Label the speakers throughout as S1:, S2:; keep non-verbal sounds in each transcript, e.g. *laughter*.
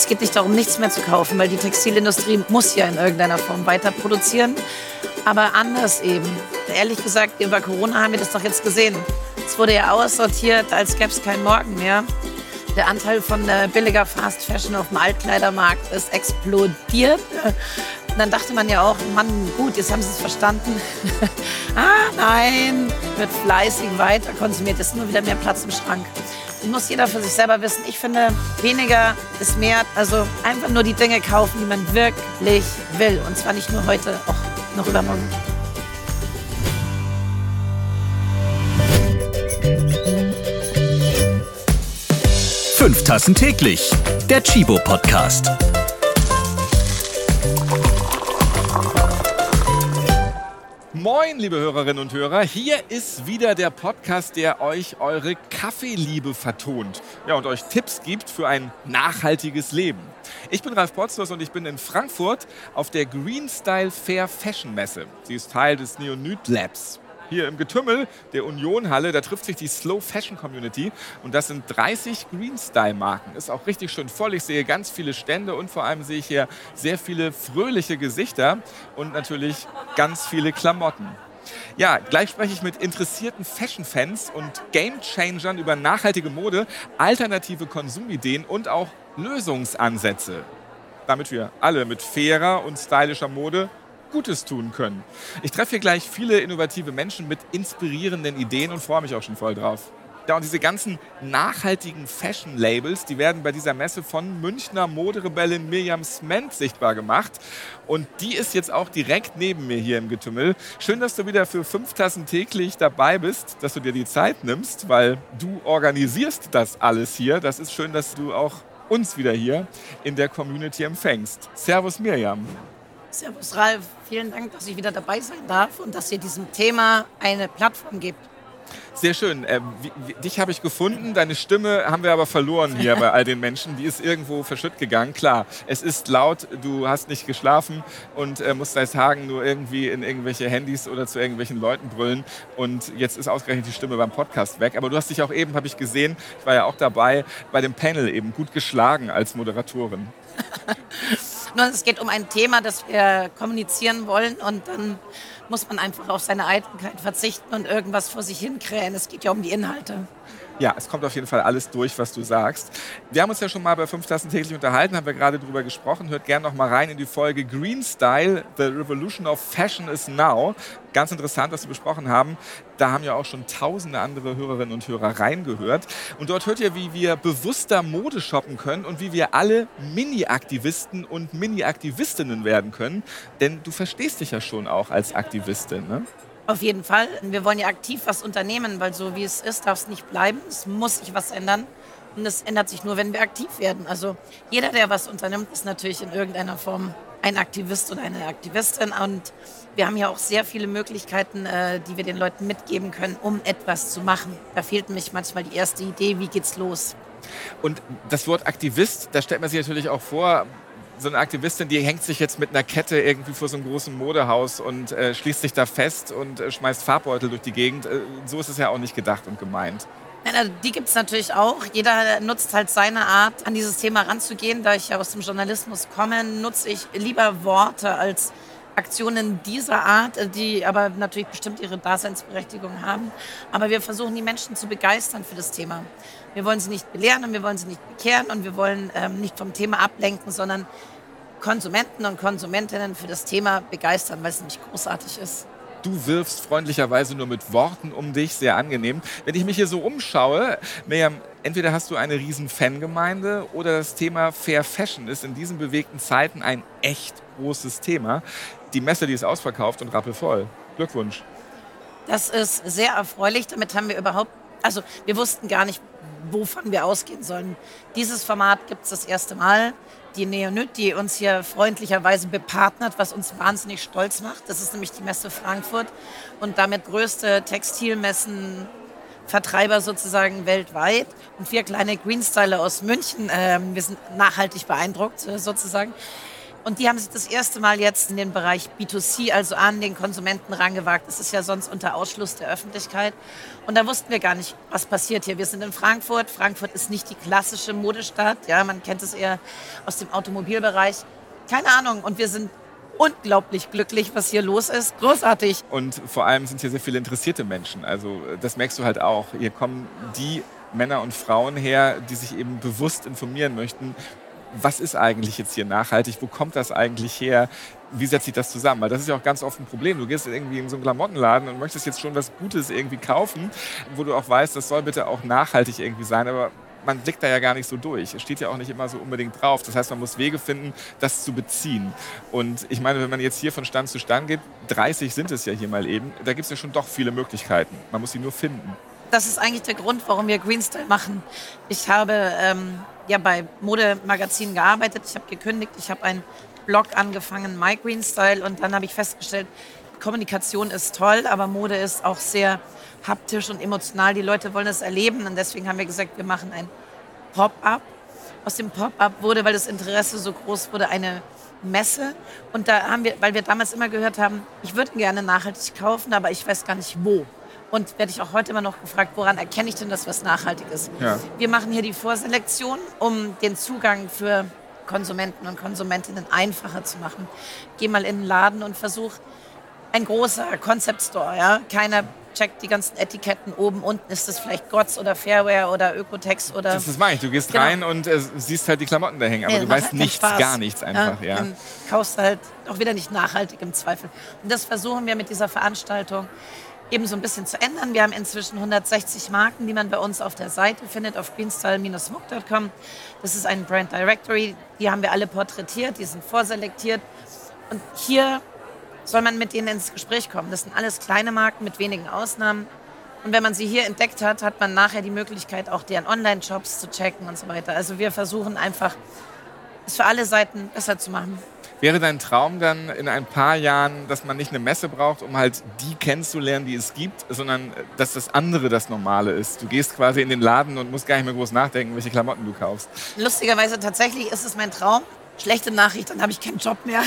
S1: Es geht nicht darum, nichts mehr zu kaufen, weil die Textilindustrie muss ja in irgendeiner Form weiter produzieren. Aber anders eben. Ehrlich gesagt, über Corona haben wir das doch jetzt gesehen. Es wurde ja aussortiert, als gäbe es keinen Morgen mehr. Der Anteil von äh, billiger Fast Fashion auf dem Altkleidermarkt ist explodiert. Und dann dachte man ja auch, Mann, gut, jetzt haben sie es verstanden. *laughs* ah, nein, wird fleißig weiter konsumiert, ist nur wieder mehr Platz im Schrank. Muss jeder für sich selber wissen. Ich finde, weniger ist mehr. Also einfach nur die Dinge kaufen, die man wirklich will. Und zwar nicht nur heute, auch noch übermorgen.
S2: Fünf Tassen täglich. Der Chibo Podcast.
S3: Moin, liebe Hörerinnen und Hörer. Hier ist wieder der Podcast, der euch eure Kaffeeliebe vertont. Ja, und euch Tipps gibt für ein nachhaltiges Leben. Ich bin Ralf Potzlos und ich bin in Frankfurt auf der Green Style Fair Fashion Messe. Sie ist Teil des Neonyd Labs hier im Getümmel der Unionhalle. Da trifft sich die Slow Fashion Community und das sind 30 Green Style Marken. Ist auch richtig schön voll. Ich sehe ganz viele Stände und vor allem sehe ich hier sehr viele fröhliche Gesichter und natürlich ganz viele Klamotten. Ja, gleich spreche ich mit interessierten Fashion-Fans und Game-Changern über nachhaltige Mode, alternative Konsumideen und auch Lösungsansätze. Damit wir alle mit fairer und stylischer Mode Gutes tun können. Ich treffe hier gleich viele innovative Menschen mit inspirierenden Ideen und freue mich auch schon voll drauf. Ja, und diese ganzen nachhaltigen Fashion-Labels, die werden bei dieser Messe von Münchner Moderebellin Miriam Sment sichtbar gemacht. Und die ist jetzt auch direkt neben mir hier im Getümmel. Schön, dass du wieder für fünf Tassen täglich dabei bist, dass du dir die Zeit nimmst, weil du organisierst das alles hier. Das ist schön, dass du auch uns wieder hier in der Community empfängst. Servus Miriam.
S1: Servus Ralf, vielen Dank, dass ich wieder dabei sein darf und dass ihr diesem Thema eine Plattform gibt.
S3: Sehr schön. Äh, wie, wie, dich habe ich gefunden, deine Stimme haben wir aber verloren hier bei all den Menschen. Die ist irgendwo verschütt gegangen. Klar, es ist laut, du hast nicht geschlafen und äh, musst seit Tagen nur irgendwie in irgendwelche Handys oder zu irgendwelchen Leuten brüllen. Und jetzt ist ausgerechnet die Stimme beim Podcast weg. Aber du hast dich auch eben, habe ich gesehen, ich war ja auch dabei, bei dem Panel eben gut geschlagen als Moderatorin. *laughs*
S1: Nur es geht um ein Thema, das wir kommunizieren wollen und dann muss man einfach auf seine Eitelkeit verzichten und irgendwas vor sich hinkrähen. Es geht ja um die Inhalte.
S3: Ja, es kommt auf jeden Fall alles durch, was du sagst. Wir haben uns ja schon mal bei 5 Tassen täglich unterhalten, haben wir gerade drüber gesprochen. Hört gerne noch mal rein in die Folge Green Style, The Revolution of Fashion is Now. Ganz interessant, was wir besprochen haben. Da haben ja auch schon tausende andere Hörerinnen und Hörer reingehört. Und dort hört ihr, wie wir bewusster Mode shoppen können und wie wir alle Mini-Aktivisten und Mini-Aktivistinnen werden können. Denn du verstehst dich ja schon auch als Aktivistin, ne?
S1: Auf jeden Fall. Wir wollen ja aktiv was unternehmen, weil so wie es ist, darf es nicht bleiben. Es muss sich was ändern. Und es ändert sich nur, wenn wir aktiv werden. Also jeder, der was unternimmt, ist natürlich in irgendeiner Form ein Aktivist oder eine Aktivistin. Und wir haben ja auch sehr viele Möglichkeiten, äh, die wir den Leuten mitgeben können, um etwas zu machen. Da fehlt mich manchmal die erste Idee, wie geht's los.
S3: Und das Wort Aktivist, da stellt man sich natürlich auch vor, so eine Aktivistin, die hängt sich jetzt mit einer Kette irgendwie vor so einem großen Modehaus und äh, schließt sich da fest und äh, schmeißt Farbbeutel durch die Gegend. Äh, so ist es ja auch nicht gedacht und gemeint.
S1: Nein, also die gibt es natürlich auch. Jeder nutzt halt seine Art, an dieses Thema ranzugehen. Da ich ja aus dem Journalismus komme, nutze ich lieber Worte als Aktionen dieser Art, äh, die aber natürlich bestimmt ihre Daseinsberechtigung haben. Aber wir versuchen, die Menschen zu begeistern für das Thema. Wir wollen sie nicht belehren und wir wollen sie nicht bekehren und wir wollen ähm, nicht vom Thema ablenken, sondern Konsumenten und Konsumentinnen für das Thema begeistern, weil es nämlich großartig ist.
S3: Du wirfst freundlicherweise nur mit Worten um dich, sehr angenehm. Wenn ich mich hier so umschaue, Miriam, entweder hast du eine riesen Fangemeinde oder das Thema Fair Fashion ist in diesen bewegten Zeiten ein echt großes Thema. Die Messe, die ist ausverkauft und rappelvoll. Glückwunsch.
S1: Das ist sehr erfreulich. Damit haben wir überhaupt, also wir wussten gar nicht, wovon wir ausgehen sollen. Dieses Format gibt es das erste Mal. Die Neonyt, die uns hier freundlicherweise bepartnert, was uns wahnsinnig stolz macht. Das ist nämlich die Messe Frankfurt und damit größte Textilmessen Vertreiber sozusagen weltweit. Und wir kleine Greenstyler aus München, äh, wir sind nachhaltig beeindruckt äh, sozusagen. Und die haben sich das erste Mal jetzt in den Bereich B2C, also an den Konsumenten rangewagt. Das ist ja sonst unter Ausschluss der Öffentlichkeit. Und da wussten wir gar nicht, was passiert hier. Wir sind in Frankfurt. Frankfurt ist nicht die klassische Modestadt. Ja, man kennt es eher aus dem Automobilbereich. Keine Ahnung. Und wir sind unglaublich glücklich, was hier los ist. Großartig.
S3: Und vor allem sind hier sehr viele interessierte Menschen. Also das merkst du halt auch. Hier kommen die Männer und Frauen her, die sich eben bewusst informieren möchten, was ist eigentlich jetzt hier nachhaltig, wo kommt das eigentlich her, wie setzt sich das zusammen? Weil das ist ja auch ganz oft ein Problem. Du gehst irgendwie in so einen Klamottenladen und möchtest jetzt schon was Gutes irgendwie kaufen, wo du auch weißt, das soll bitte auch nachhaltig irgendwie sein, aber man blickt da ja gar nicht so durch. Es steht ja auch nicht immer so unbedingt drauf. Das heißt, man muss Wege finden, das zu beziehen. Und ich meine, wenn man jetzt hier von Stand zu Stand geht, 30 sind es ja hier mal eben, da gibt es ja schon doch viele Möglichkeiten. Man muss sie nur finden.
S1: Das ist eigentlich der Grund, warum wir Greenstyle machen. Ich habe ähm, ja bei Modemagazinen gearbeitet, ich habe gekündigt, ich habe einen Blog angefangen, My Greenstyle, und dann habe ich festgestellt, Kommunikation ist toll, aber Mode ist auch sehr haptisch und emotional. Die Leute wollen es erleben und deswegen haben wir gesagt, wir machen ein Pop-up. Aus dem Pop-up wurde, weil das Interesse so groß wurde, eine Messe. Und da haben wir, weil wir damals immer gehört haben, ich würde gerne nachhaltig kaufen, aber ich weiß gar nicht wo. Und werde ich auch heute immer noch gefragt, woran erkenne ich denn, dass was nachhaltig ist? Ja. Wir machen hier die Vorselektion, um den Zugang für Konsumenten und Konsumentinnen einfacher zu machen. Geh mal in den Laden und versuch ein großer Concept Store, ja, keiner checkt die ganzen Etiketten oben, unten ist das vielleicht Gotts oder Fairware oder Ökotex oder.
S3: Das ist meine ich. Du gehst genau. rein und äh, siehst halt die Klamotten da hängen, aber nee, du weißt halt nichts, Spaß. gar nichts einfach. Ja, ja. Dann
S1: kaufst halt auch wieder nicht nachhaltig im Zweifel. Und das versuchen wir mit dieser Veranstaltung eben so ein bisschen zu ändern. Wir haben inzwischen 160 Marken, die man bei uns auf der Seite findet, auf greenstyle-smoke.com. Das ist ein Brand Directory. Die haben wir alle porträtiert, die sind vorselektiert. Und hier soll man mit denen ins Gespräch kommen. Das sind alles kleine Marken mit wenigen Ausnahmen. Und wenn man sie hier entdeckt hat, hat man nachher die Möglichkeit, auch deren Online-Shops zu checken und so weiter. Also wir versuchen einfach, es für alle Seiten besser zu machen.
S3: Wäre dein Traum dann in ein paar Jahren, dass man nicht eine Messe braucht, um halt die kennenzulernen, die es gibt, sondern dass das andere das Normale ist? Du gehst quasi in den Laden und musst gar nicht mehr groß nachdenken, welche Klamotten du kaufst.
S1: Lustigerweise tatsächlich ist es mein Traum. Schlechte Nachricht, dann habe ich keinen Job mehr.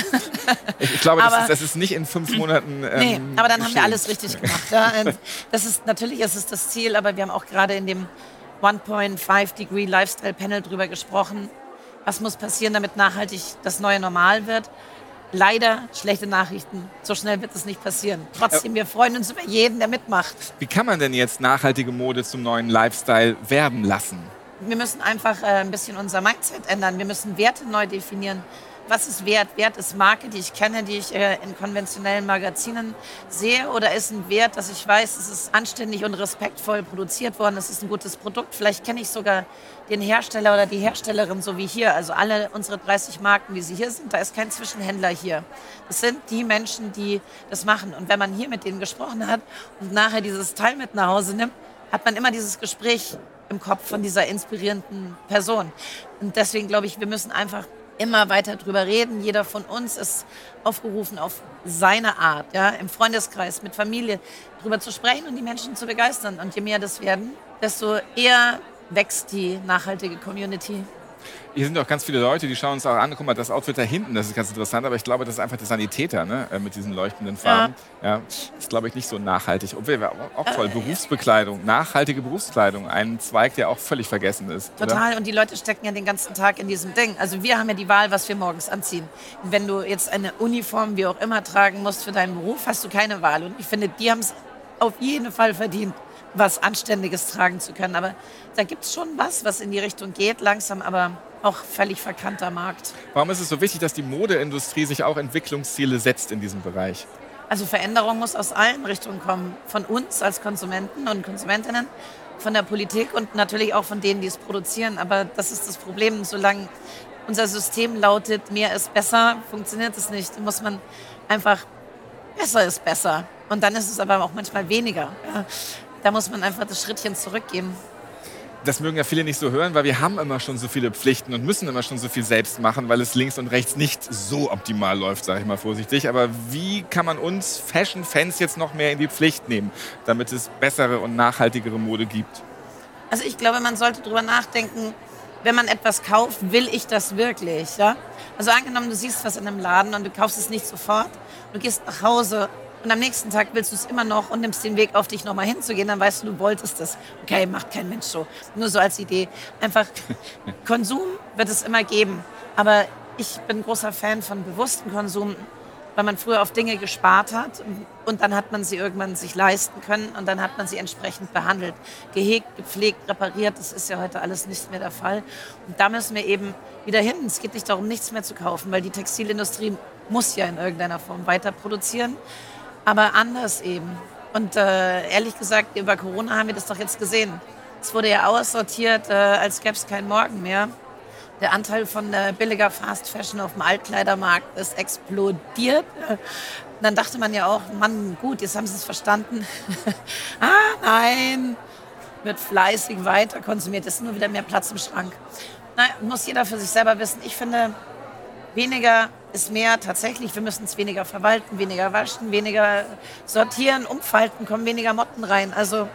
S3: ich, glaube, das ist, das, ist, nicht in fünf Monaten. *laughs*
S1: Ähm, nee, aber dann haben wir alles richtig gemacht. Ja. Das ist, natürlich ist es das Ziel, aber wir haben auch gerade in dem 1.5 Degree Lifestyle Panel drüber gesprochen was muss passieren, damit nachhaltig das neue Normal wird. Leider schlechte Nachrichten. So schnell wird es nicht passieren. Trotzdem, wir freuen uns über jeden, der mitmacht.
S3: Wie kann man denn jetzt nachhaltige Mode zum neuen Lifestyle werden lassen?
S1: Wir müssen einfach äh, ein bisschen unser Mindset ändern. Wir müssen Werte neu definieren was ist Wert? Wert ist Marke, die ich kenne, die ich äh, in konventionellen Magazinen sehe? Oder ist ein Wert, dass ich weiß, es ist anständig und respektvoll produziert worden, es ist ein gutes Produkt? Vielleicht kenne ich sogar den Hersteller oder die Herstellerin, so wie hier. Also alle unsere 30 Marken, wie sie hier sind, da ist kein Zwischenhändler hier. Das sind die Menschen, die das machen. Und wenn man hier mit denen gesprochen hat und nachher dieses Teil mit nach Hause nimmt, hat man immer dieses Gespräch im Kopf von dieser inspirierenden Person. Und deswegen glaube ich, wir müssen einfach immer weiter drüber reden. Jeder von uns ist aufgerufen, auf seine Art, ja, im Freundeskreis, mit Familie drüber zu sprechen und die Menschen zu begeistern. Und je mehr das werden, desto eher wächst die nachhaltige Community.
S3: Hier sind auch ganz viele Leute, die schauen uns auch an. Guck mal, das Outfit da hinten, das ist ganz interessant, aber ich glaube, das ist einfach der Sanitäter ne? Äh, mit diesen leuchtenden Farben. Ja. ja ist, glaube ich, nicht so nachhaltig. Obwohl, auch toll. Äh, Berufsbekleidung, nachhaltige Berufskleidung, ein Zweig, der auch völlig vergessen ist.
S1: Total.
S3: Oder?
S1: Und die Leute stecken ja den ganzen Tag in diesem Ding. Also wir haben ja die Wahl, was wir morgens anziehen. wenn du jetzt eine Uniform, wie auch immer, tragen musst für deinen Beruf, hast du keine Wahl. Und ich finde, die haben es auf jeden Fall verdient was Anständiges tragen zu können. Aber da gibt es schon was, was in die Richtung geht, langsam, aber auch völlig verkannter Markt.
S3: Warum ist es so wichtig, dass die Modeindustrie sich auch Entwicklungsziele setzt in diesem Bereich?
S1: Also Veränderung muss aus allen Richtungen kommen. Von uns als Konsumenten und Konsumentinnen, von der Politik und natürlich auch von denen, die es produzieren. Aber das ist das Problem. Solange unser System lautet, mehr ist besser, funktioniert es nicht. Muss man einfach, besser ist besser. Und dann ist es aber auch manchmal weniger. Da muss man einfach das Schrittchen zurückgeben
S3: das mögen ja viele nicht so hören, weil wir haben immer schon so viele Pflichten und müssen immer schon so viel selbst machen, weil es links und rechts nicht so optimal läuft, sage ich mal vorsichtig. Aber wie kann man uns Fashion-Fans jetzt noch mehr in die Pflicht nehmen, damit es bessere und nachhaltigere Mode gibt?
S1: Also ich glaube, man sollte darüber nachdenken, wenn man etwas kauft, will ich das wirklich? Ja? Also angenommen, du siehst was in einem Laden und du kaufst es nicht sofort, du gehst nach Hause und am nächsten Tag willst du es immer noch und nimmst den Weg auf dich nochmal hinzugehen, dann weißt du, du wolltest es. Okay, macht kein Mensch so. Nur so als Idee. Einfach *laughs* Konsum wird es immer geben. Aber ich bin großer Fan von bewusstem Konsum, weil man früher auf Dinge gespart hat und dann hat man sie irgendwann sich leisten können und dann hat man sie entsprechend behandelt. Gehegt, gepflegt, repariert, das ist ja heute alles nicht mehr der Fall. Und da müssen wir eben wieder hin. Es geht nicht darum, nichts mehr zu kaufen, weil die Textilindustrie muss ja in irgendeiner Form weiter produzieren, aber anders eben. Und äh, ehrlich gesagt, über Corona haben wir das doch jetzt gesehen. Es wurde ja aussortiert, äh, als gäbe es keinen Morgen mehr. Der Anteil von äh, billiger Fast Fashion auf dem Altkleidermarkt ist explodiert. dann dachte man ja auch, Mann, gut, jetzt haben sie es verstanden. *laughs* ah, nein, wird fleißig weiter konsumiert. Es ist nur wieder mehr Platz im Schrank. Na, muss jeder für sich selber wissen. Ich finde, weniger ist mehr tatsächlich. Wir müssen es weniger verwalten, weniger waschen, weniger sortieren, umfalten, kommen weniger Motten rein. Also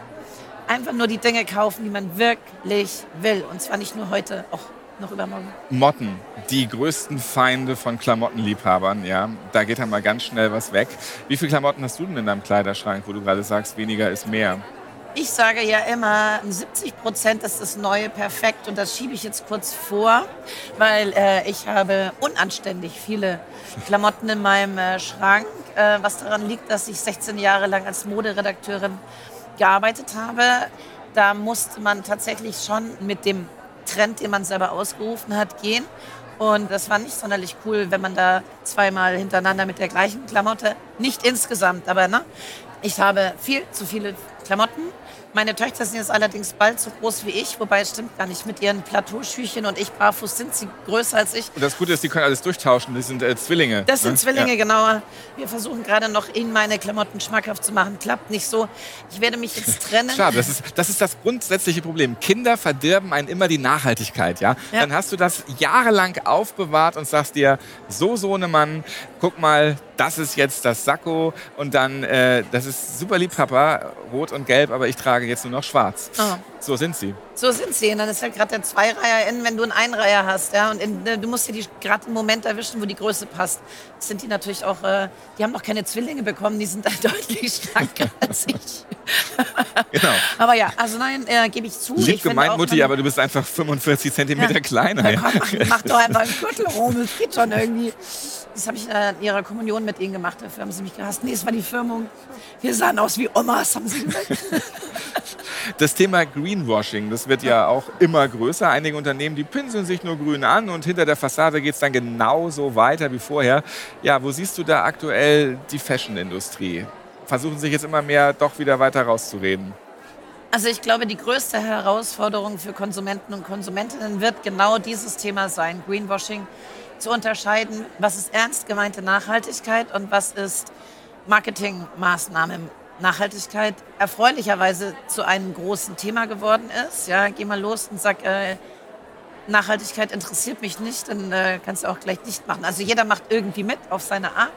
S1: einfach nur die Dinge kaufen, die man wirklich will. Und zwar nicht nur heute, auch noch übermorgen.
S3: Motten, die größten Feinde von Klamottenliebhabern, ja. Da geht dann mal ganz schnell was weg. Wie viele Klamotten hast du denn in deinem Kleiderschrank, wo du gerade sagst, weniger ist mehr?
S1: Ich sage ja immer, 70 Prozent ist das neue Perfekt. Und das schiebe ich jetzt kurz vor, weil äh, ich habe unanständig viele *laughs* Klamotten in meinem äh, Schrank, äh, was daran liegt, dass ich 16 Jahre lang als Moderedakteurin gearbeitet habe. Da musste man tatsächlich schon mit dem Trend, den man selber ausgerufen hat, gehen. Und das war nicht sonderlich cool, wenn man da zweimal hintereinander mit der gleichen Klamotte, nicht insgesamt, aber ne, ich habe viel zu viele Klamotten meine Töchter sind jetzt allerdings bald so groß wie ich, wobei es stimmt gar nicht. Mit ihren Plateauschüchen und ich barfuß sind sie größer als ich.
S3: Und das Gute ist, die können alles durchtauschen. Die sind äh, Zwillinge.
S1: Das sind ne? Zwillinge, ja. genau. Wir versuchen gerade noch, ihnen meine Klamotten schmackhaft zu machen. Klappt nicht so. Ich werde mich jetzt *laughs* trennen.
S3: Schade, das ist, das ist das grundsätzliche Problem. Kinder verdirben einen immer die Nachhaltigkeit. Ja? ja? Dann hast du das jahrelang aufbewahrt und sagst dir, so, so eine Mann, guck mal, das ist jetzt das Sakko und dann, äh, das ist super lieb, Papa, rot und gelb, aber ich trage jetzt nur noch schwarz. Oh. So sind sie.
S1: So sind sie. Und dann ist halt gerade der Zweireiher in, wenn du einen Einreiher hast. Ja? Und in, äh, du musst dir gerade im Moment erwischen, wo die Größe passt. Das sind die natürlich auch, äh, die haben noch keine Zwillinge bekommen, die sind da *laughs* deutlich schlanker als ich. *laughs* genau. Aber ja, also nein, äh, gebe ich zu.
S3: Lieb gemeint, Mutti, aber du bist einfach 45 Zentimeter ja. kleiner.
S1: Ja, komm, mach, mach, doch einfach einen Gürtel *laughs* rum, das geht schon irgendwie. Das habe ich in ihrer Kommunion mit ihnen gemacht. Dafür haben sie mich gehasst. Nee, es war die Firmung. Wir sahen aus wie Omas, haben sie gesagt.
S3: Das Thema Greenwashing, das wird ja auch immer größer. Einige Unternehmen, die pinseln sich nur grün an und hinter der Fassade geht es dann genauso weiter wie vorher. Ja, wo siehst du da aktuell die Fashion-Industrie? Versuchen sich jetzt immer mehr doch wieder weiter rauszureden.
S1: Also ich glaube, die größte Herausforderung für Konsumenten und Konsumentinnen wird genau dieses Thema sein, Greenwashing zu unterscheiden, was ist ernst gemeinte Nachhaltigkeit und was ist Marketingmaßnahme. Nachhaltigkeit erfreulicherweise zu einem großen Thema geworden ist. Ja, geh mal los und sag, äh, Nachhaltigkeit interessiert mich nicht, dann äh, kannst du auch gleich nicht machen. Also jeder macht irgendwie mit auf seine Art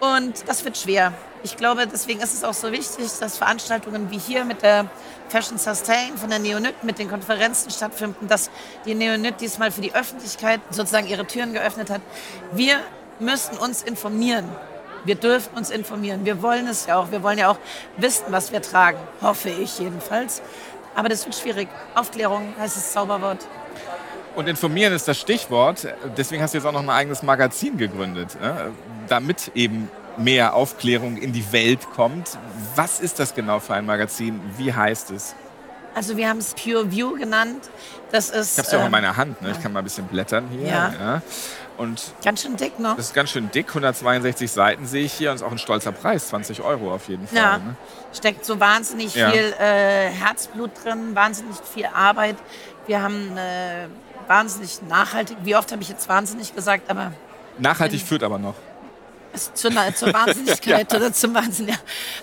S1: und das wird schwer. Ich glaube, deswegen ist es auch so wichtig, dass Veranstaltungen wie hier mit der Fashion Sustain von der Neonit mit den Konferenzen stattfinden, dass die Neonit diesmal für die Öffentlichkeit sozusagen ihre Türen geöffnet hat. Wir müssen uns informieren. Wir dürfen uns informieren. Wir wollen es ja auch. Wir wollen ja auch wissen, was wir tragen. Hoffe ich jedenfalls. Aber das wird schwierig. Aufklärung heißt das Zauberwort.
S3: Und informieren ist das Stichwort. Deswegen hast du jetzt auch noch ein eigenes Magazin gegründet, ne? damit eben mehr Aufklärung in die Welt kommt. Was ist das genau für ein Magazin? Wie heißt es?
S1: Also wir haben es Pure View genannt. Das ist,
S3: ich habe es ja auch in ähm, meiner Hand. Ne? Ich kann mal ein bisschen blättern hier.
S1: Ja. ja. Und
S3: ganz schön dick noch. Das ist ganz schön dick. 162 Seiten sehe ich hier und ist auch ein stolzer Preis. 20 Euro auf jeden Fall.
S1: Ja. Ne? Steckt so wahnsinnig ja. viel äh, Herzblut drin, wahnsinnig viel Arbeit. Wir haben äh, wahnsinnig nachhaltig. Wie oft habe ich jetzt wahnsinnig gesagt? Aber
S3: nachhaltig führt aber noch.
S1: Also zur, zur Wahnsinnigkeit *laughs* ja. oder zum Wahnsinn. Ja.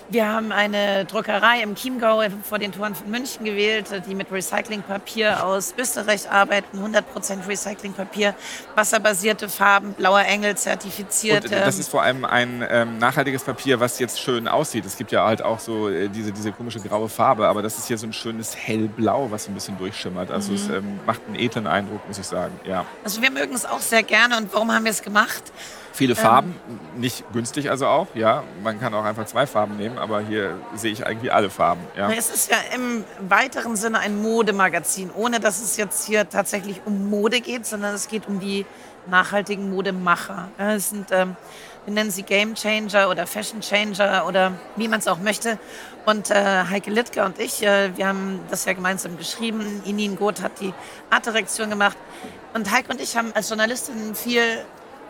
S1: Wir haben eine Druckerei im Chiemgau vor den Toren von München gewählt, die mit Recyclingpapier aus Österreich arbeiten. 100% Recyclingpapier, wasserbasierte Farben, blauer Engel zertifiziert.
S3: Und das ist vor allem ein ähm, nachhaltiges Papier, was jetzt schön aussieht. Es gibt ja halt auch so äh, diese, diese komische graue Farbe, aber das ist hier so ein schönes hellblau, was ein bisschen durchschimmert. Also mhm. es ähm, macht einen edlen Eindruck, muss ich sagen. Ja.
S1: Also wir mögen es auch sehr gerne. Und warum haben wir es gemacht?
S3: Viele Farben, ähm, nicht günstig also auch, ja. Man kann auch einfach zwei Farben nehmen, aber hier sehe ich irgendwie alle Farben. Ja.
S1: Es ist ja im weiteren Sinne ein Modemagazin, ohne dass es jetzt hier tatsächlich um Mode geht, sondern es geht um die nachhaltigen Modemacher. Es sind, ähm, wir nennen sie Game Changer oder Fashion Changer oder wie man es auch möchte. Und äh, Heike Littke und ich, äh, wir haben das ja gemeinsam geschrieben. Inin Goth hat die Artdirektion gemacht. Und Heike und ich haben als Journalistin viel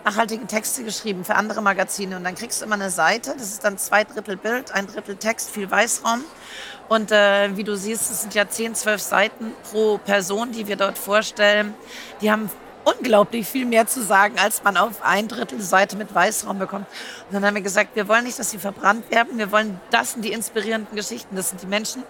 S1: nachhaltige Texte geschrieben für andere Magazine. Und dann kriegst du immer eine Seite, das ist dann zwei Drittel Bild, ein Drittel Text, viel Weißraum. Und äh, wie du siehst, es sind ja 10, 12 Seiten pro Person, die wir dort vorstellen. Die haben unglaublich viel mehr zu sagen, als man auf ein Drittel Seite mit Weißraum bekommt. Und dann haben wir gesagt, wir wollen nicht, dass sie verbrannt werden. Wir wollen, das sind die inspirierenden Geschichten. Das sind die Menschen,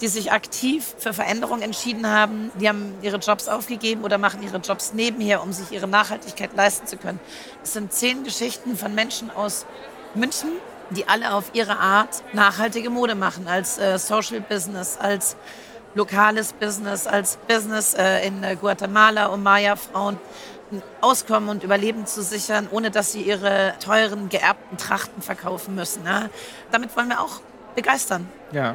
S1: die sich aktiv für Veränderung entschieden haben. Die haben ihre Jobs aufgegeben oder machen ihre Jobs nebenher, um sich ihre Nachhaltigkeit leisten zu können. Es sind zehn Geschichten von Menschen aus München, die alle auf ihre Art nachhaltige Mode machen, als äh, Social Business, als lokales Business, als Business äh, in äh, Guatemala, um Maya-Frauen Auskommen und Überleben zu sichern, ohne dass sie ihre teuren, geerbten Trachten verkaufen müssen. Ne? Damit wollen wir auch begeistern.
S3: Ja.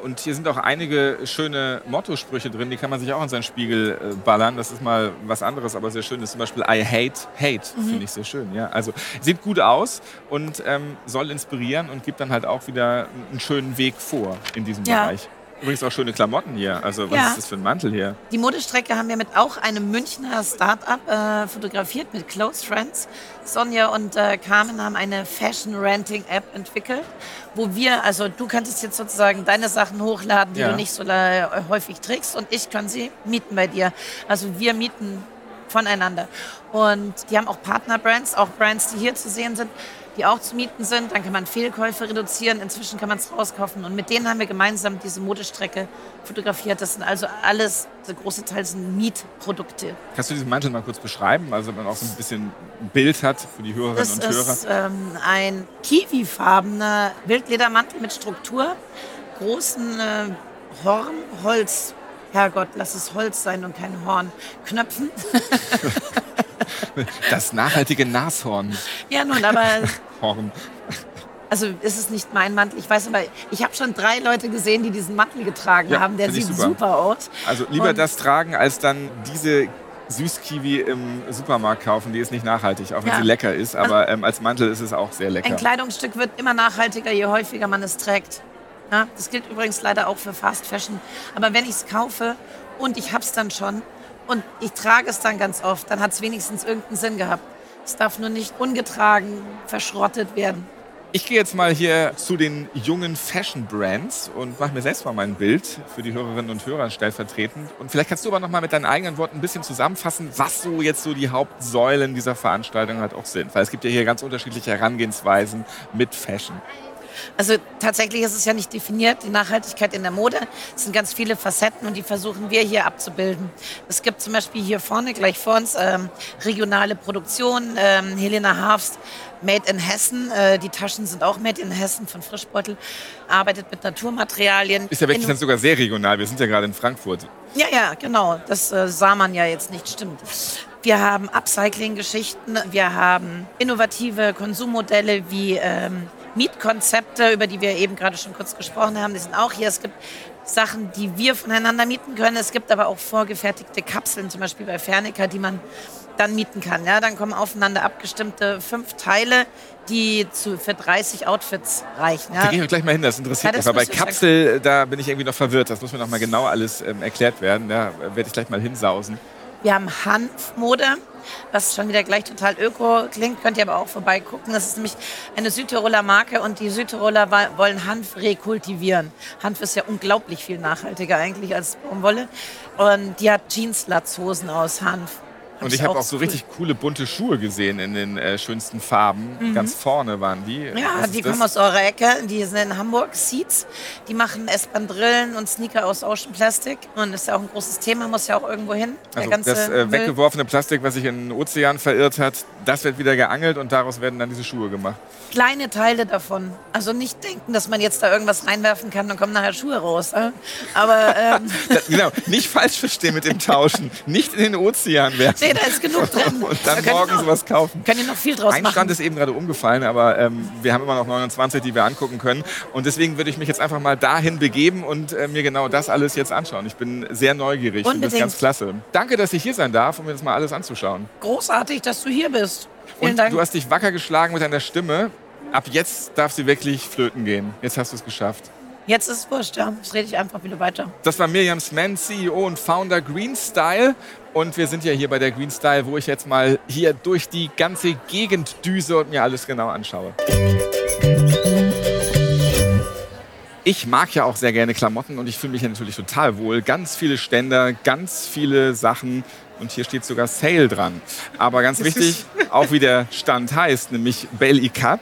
S3: Und hier sind auch einige schöne Motto-Sprüche drin, die kann man sich auch in seinen Spiegel äh, ballern. Das ist mal was anderes, aber sehr schön. Das ist zum Beispiel I hate hate, mhm. finde ich sehr schön. Ja, also sieht gut aus und ähm, soll inspirieren und gibt dann halt auch wieder einen schönen Weg vor in diesem ja. Bereich. Übrigens auch schöne Klamotten hier. Also was ja. ist das für ein Mantel hier?
S1: Die Modestrecke haben wir mit auch einem Münchner Start-up äh, fotografiert mit Close Friends. Sonja und äh, Carmen haben eine Fashion Renting App entwickelt, wo wir, also du könntest jetzt sozusagen deine Sachen hochladen, die ja. du nicht so häufig trägst und ich kann sie mieten bei dir. Also wir mieten voneinander. Und die haben auch Partnerbrands, auch Brands, die hier zu sehen sind die auch zu mieten sind. Dann kann man Fehlkäufe reduzieren. Inzwischen kann man es rauskaufen. Und mit denen haben wir gemeinsam diese Modestrecke fotografiert. Das sind also alles, der große Teil sind Mietprodukte.
S3: Kannst du diesen Mantel mal kurz beschreiben? Also, man auch so ein bisschen ein Bild hat für die Hörerinnen
S1: das
S3: und Hörer.
S1: Das ist ähm, ein kiwifarbener Wildledermantel mit Struktur, großen äh, Hornholz. Herrgott, lass es Holz sein und kein Horn. Knöpfen. *laughs*
S3: Das nachhaltige Nashorn.
S1: Ja, nun, aber. *laughs* Horn. Also ist es nicht mein Mantel. Ich weiß aber, ich habe schon drei Leute gesehen, die diesen Mantel getragen ja, haben. Der sieht super. super. aus.
S3: Also lieber Und das tragen, als dann diese Süßkiwi im Supermarkt kaufen. Die ist nicht nachhaltig, auch wenn ja. sie lecker ist. Aber also, ähm, als Mantel ist es auch sehr lecker.
S1: Ein Kleidungsstück wird immer nachhaltiger, je häufiger man es trägt. Ja, das gilt übrigens leider auch für Fast Fashion. Aber wenn ich es kaufe und ich habe es dann schon, und ich trage es dann ganz oft, dann hat es wenigstens irgendeinen Sinn gehabt. Es darf nur nicht ungetragen verschrottet werden.
S3: Ich gehe jetzt mal hier zu den jungen Fashion Brands und mache mir selbst mal mein Bild für die Hörerinnen und Hörer stellvertretend. Und vielleicht kannst du aber noch mal mit deinen eigenen Worten ein bisschen zusammenfassen, was so jetzt so die Hauptsäulen dieser Veranstaltung halt auch sind. Weil es gibt ja hier ganz unterschiedliche Herangehensweisen mit Fashion.
S1: Also tatsächlich ist es ja nicht definiert, die Nachhaltigkeit in der Mode. Es sind ganz viele Facetten und die versuchen wir hier abzubilden. Es gibt zum Beispiel hier vorne, gleich vor uns, ähm, regionale Produktion. Ähm, Helena Harfst, Made in Hessen. Äh, die Taschen sind auch Made in Hessen von Frischbeutel. Arbeitet mit Naturmaterialien.
S3: Ist ja wirklich dann sogar sehr regional. Wir sind ja gerade in Frankfurt.
S1: Ja, ja, genau. Das äh, sah man ja jetzt nicht, stimmt. Wir haben Upcycling-Geschichten, wir haben innovative Konsummodelle wie ähm, Mietkonzepte, über die wir eben gerade schon kurz gesprochen haben, die sind auch hier. Es gibt Sachen, die wir voneinander mieten können. Es gibt aber auch vorgefertigte Kapseln, zum Beispiel bei Fernica, die man dann mieten kann. Ja, dann kommen aufeinander abgestimmte fünf Teile, die zu, für 30 Outfits reichen. Ja.
S3: Da gehen wir gleich mal hin, das interessiert ja, das mich. Aber bei Kapsel, da bin ich irgendwie noch verwirrt. Das muss mir noch mal genau alles ähm, erklärt werden. Da werde ich gleich mal hinsausen.
S1: Wir haben Hanfmode, was schon wieder gleich total öko klingt. Könnt ihr aber auch vorbeigucken. Das ist nämlich eine Südtiroler Marke und die Südtiroler wollen Hanf rekultivieren. Hanf ist ja unglaublich viel nachhaltiger eigentlich als Baumwolle. Und die hat Jeanslatzhosen aus Hanf.
S3: Und ich habe auch so cool. richtig coole bunte Schuhe gesehen in den äh, schönsten Farben. Mhm. Ganz vorne waren die.
S1: Ja, die kommen aus eurer Ecke. Die sind in Hamburg. Seeds. Die machen S-Bahn-Brillen und Sneaker aus Ocean Plastic. Und das ist ja auch ein großes Thema, muss ja auch irgendwo hin.
S3: Also das äh, weggeworfene Plastik, was sich in den Ozean verirrt hat, das wird wieder geangelt und daraus werden dann diese Schuhe gemacht.
S1: Kleine Teile davon. Also nicht denken, dass man jetzt da irgendwas reinwerfen kann, dann kommen nachher Schuhe raus. Äh? Aber ähm *laughs*
S3: genau, nicht falsch verstehen mit dem Tauschen. Nicht in den Ozean werfen.
S1: Nee, da ist genug drin. *laughs*
S3: Und dann da morgen sowas kaufen.
S1: Können ihr noch viel draus
S3: Ein
S1: machen.
S3: Stand ist eben gerade umgefallen, aber ähm, wir haben immer noch 29, die wir angucken können. Und deswegen würde ich mich jetzt einfach mal dahin begeben und äh, mir genau das alles jetzt anschauen. Ich bin sehr neugierig.
S1: Unbedingt.
S3: Das ist ganz klasse. Danke, dass ich hier sein darf, um mir das mal alles anzuschauen.
S1: Großartig, dass du hier bist.
S3: Vielen und Dank. du hast dich wacker geschlagen mit deiner Stimme. Ab jetzt darf sie wirklich flöten gehen. Jetzt hast du es geschafft.
S1: Jetzt ist es wurscht, ja. Jetzt rede ich einfach wieder weiter.
S3: Das war Miriam Sman, CEO und Founder Green Style. Und wir sind ja hier bei der Green Style, wo ich jetzt mal hier durch die ganze Gegend düse und mir alles genau anschaue. Ich mag ja auch sehr gerne Klamotten und ich fühle mich ja natürlich total wohl. Ganz viele Ständer, ganz viele Sachen und hier steht sogar Sale dran. Aber ganz wichtig, auch wie der Stand heißt, nämlich Bell Icat.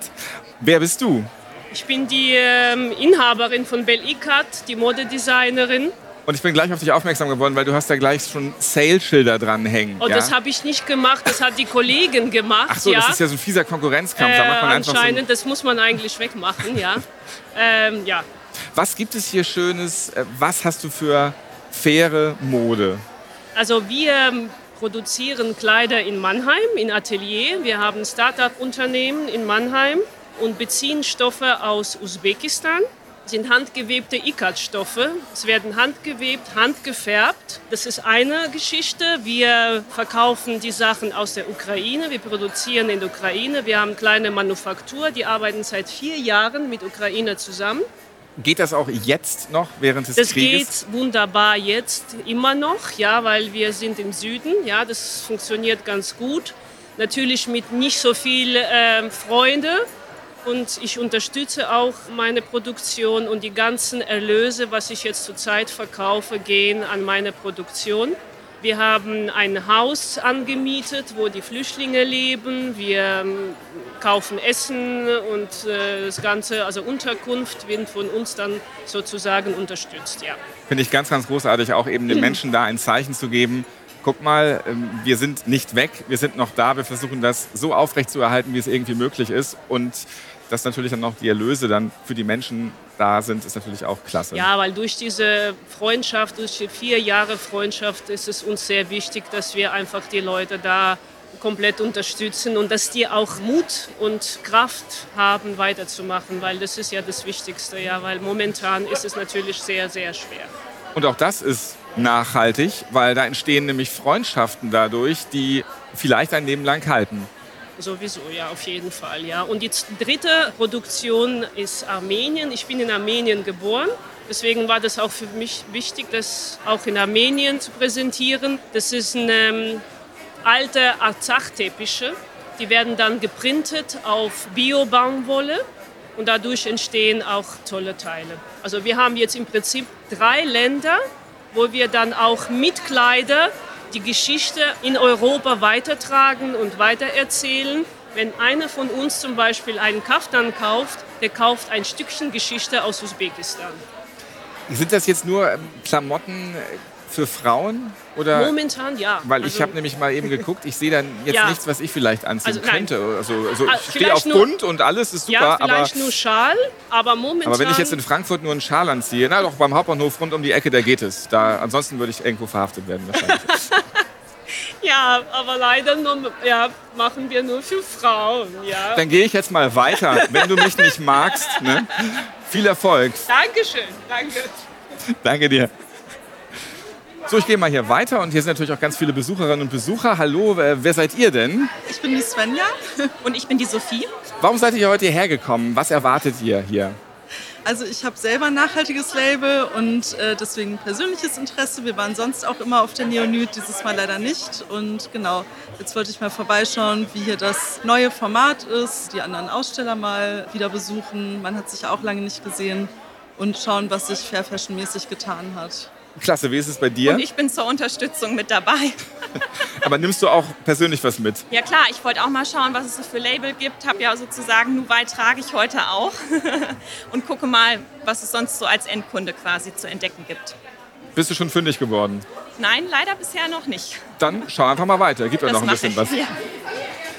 S3: Wer bist du?
S4: Ich bin die ähm, Inhaberin von Bell Icat, die Modedesignerin.
S3: Und ich bin gleich auf dich aufmerksam geworden, weil du hast da gleich schon Sale-Schilder dranhängen.
S4: Oh,
S3: ja?
S4: das habe ich nicht gemacht, das hat die Kollegin gemacht.
S3: Ach so,
S4: ja.
S3: das ist ja so ein fieser Konkurrenzkampf. Äh, da macht man
S4: einfach anscheinend,
S3: so
S4: das muss man eigentlich wegmachen, ja. *laughs* ähm, ja.
S3: Was gibt es hier Schönes? Äh, was hast du für faire Mode?
S4: Also wir ähm, produzieren Kleider in Mannheim, in Atelier. Wir haben ein Start-up-Unternehmen in Mannheim und beziehen Stoffe aus Usbekistan. Das sind handgewebte Ikat-Stoffe. Es werden handgewebt, handgefärbt. Das ist eine Geschichte. Wir verkaufen die Sachen aus der Ukraine. Wir produzieren in der Ukraine. Wir haben eine kleine Manufaktur, die arbeiten seit vier Jahren mit Ukraine zusammen.
S3: Geht das auch jetzt noch während des
S4: das
S3: Krieges?
S4: Das geht wunderbar jetzt immer noch, ja, weil wir sind im Süden. Ja, das funktioniert ganz gut. Natürlich mit nicht so viel äh, Freunde, und ich unterstütze auch meine Produktion und die ganzen Erlöse, was ich jetzt zurzeit verkaufe, gehen an meine Produktion. Wir haben ein Haus angemietet, wo die Flüchtlinge leben. Wir ähm, kaufen Essen und äh, das Ganze, also Unterkunft, wird von uns dann sozusagen unterstützt. Ja.
S3: Finde ich ganz, ganz großartig, auch eben den *clears throat* Menschen da ein Zeichen zu geben. Guck mal, ähm, wir sind nicht weg, wir sind noch da, wir versuchen das so aufrecht zu erhalten, wie es irgendwie möglich ist. Und dass natürlich dann noch die Erlöse dann für die Menschen da sind, ist natürlich auch klasse.
S4: Ja, weil durch diese Freundschaft, durch die vier Jahre Freundschaft ist es uns sehr wichtig, dass wir einfach die Leute da komplett unterstützen und dass die auch Mut und Kraft haben, weiterzumachen, weil das ist ja das Wichtigste, ja, weil momentan ist es natürlich sehr, sehr schwer.
S3: Und auch das ist nachhaltig, weil da entstehen nämlich Freundschaften dadurch, die vielleicht ein Leben lang halten.
S4: Sowieso, ja, auf jeden Fall, ja. Und die dritte Produktion ist Armenien. Ich bin in Armenien geboren. Deswegen war das auch für mich wichtig, das auch in Armenien zu präsentieren. Das ist eine ähm, alte Arzach-Teppiche. Die werden dann geprintet auf Bio-Baumwolle und dadurch entstehen auch tolle Teile. Also wir haben jetzt im Prinzip drei Länder, wo wir dann auch mit Kleider die Geschichte in Europa weitertragen und weitererzählen. Wenn einer von uns zum Beispiel einen Kaftan kauft, der kauft ein Stückchen Geschichte aus Usbekistan.
S3: Sind das jetzt nur ähm, Klamotten für Frauen? Oder?
S4: Momentan ja.
S3: Weil also, ich habe nämlich mal eben geguckt, ich sehe dann jetzt ja. nichts, was ich vielleicht anziehen also, könnte. Also, also ich stehe auf nur, bunt und alles ist super.
S4: Ja, vielleicht aber, nur Schal, aber momentan...
S3: Aber wenn ich jetzt in Frankfurt nur einen Schal anziehe, na doch, beim Hauptbahnhof rund um die Ecke, da geht es. Da, ansonsten würde ich irgendwo verhaftet werden wahrscheinlich. *laughs*
S4: ja, aber leider nur, ja, machen wir nur für Frauen. Ja.
S3: Dann gehe ich jetzt mal weiter, wenn du mich nicht magst. Ne? Viel Erfolg.
S4: Dankeschön, danke.
S3: Danke dir. So, ich gehe mal hier weiter und hier sind natürlich auch ganz viele Besucherinnen und Besucher. Hallo, wer seid ihr denn?
S5: Ich bin die Svenja und ich bin die Sophie.
S3: Warum seid ihr heute hierher gekommen? Was erwartet ihr hier?
S5: Also ich habe selber ein nachhaltiges Label und äh, deswegen persönliches Interesse. Wir waren sonst auch immer auf der Neonyd, dieses Mal leider nicht. Und genau, jetzt wollte ich mal vorbeischauen, wie hier das neue Format ist, die anderen Aussteller mal wieder besuchen. Man hat sich ja auch lange nicht gesehen und schauen, was sich Fair Fashion mäßig getan hat.
S3: Klasse, wie ist es bei dir?
S6: Und ich bin zur Unterstützung mit dabei. *laughs*
S3: Aber nimmst du auch persönlich was mit?
S6: Ja klar, ich wollte auch mal schauen, was es so für Label gibt. Habe ja sozusagen Nubai trage ich heute auch *laughs* und gucke mal, was es sonst so als Endkunde quasi zu entdecken gibt.
S3: Bist du schon fündig geworden?
S6: Nein, leider bisher noch nicht.
S3: Dann schau einfach mal weiter. Gibt ja noch ein bisschen ich. was. Ja.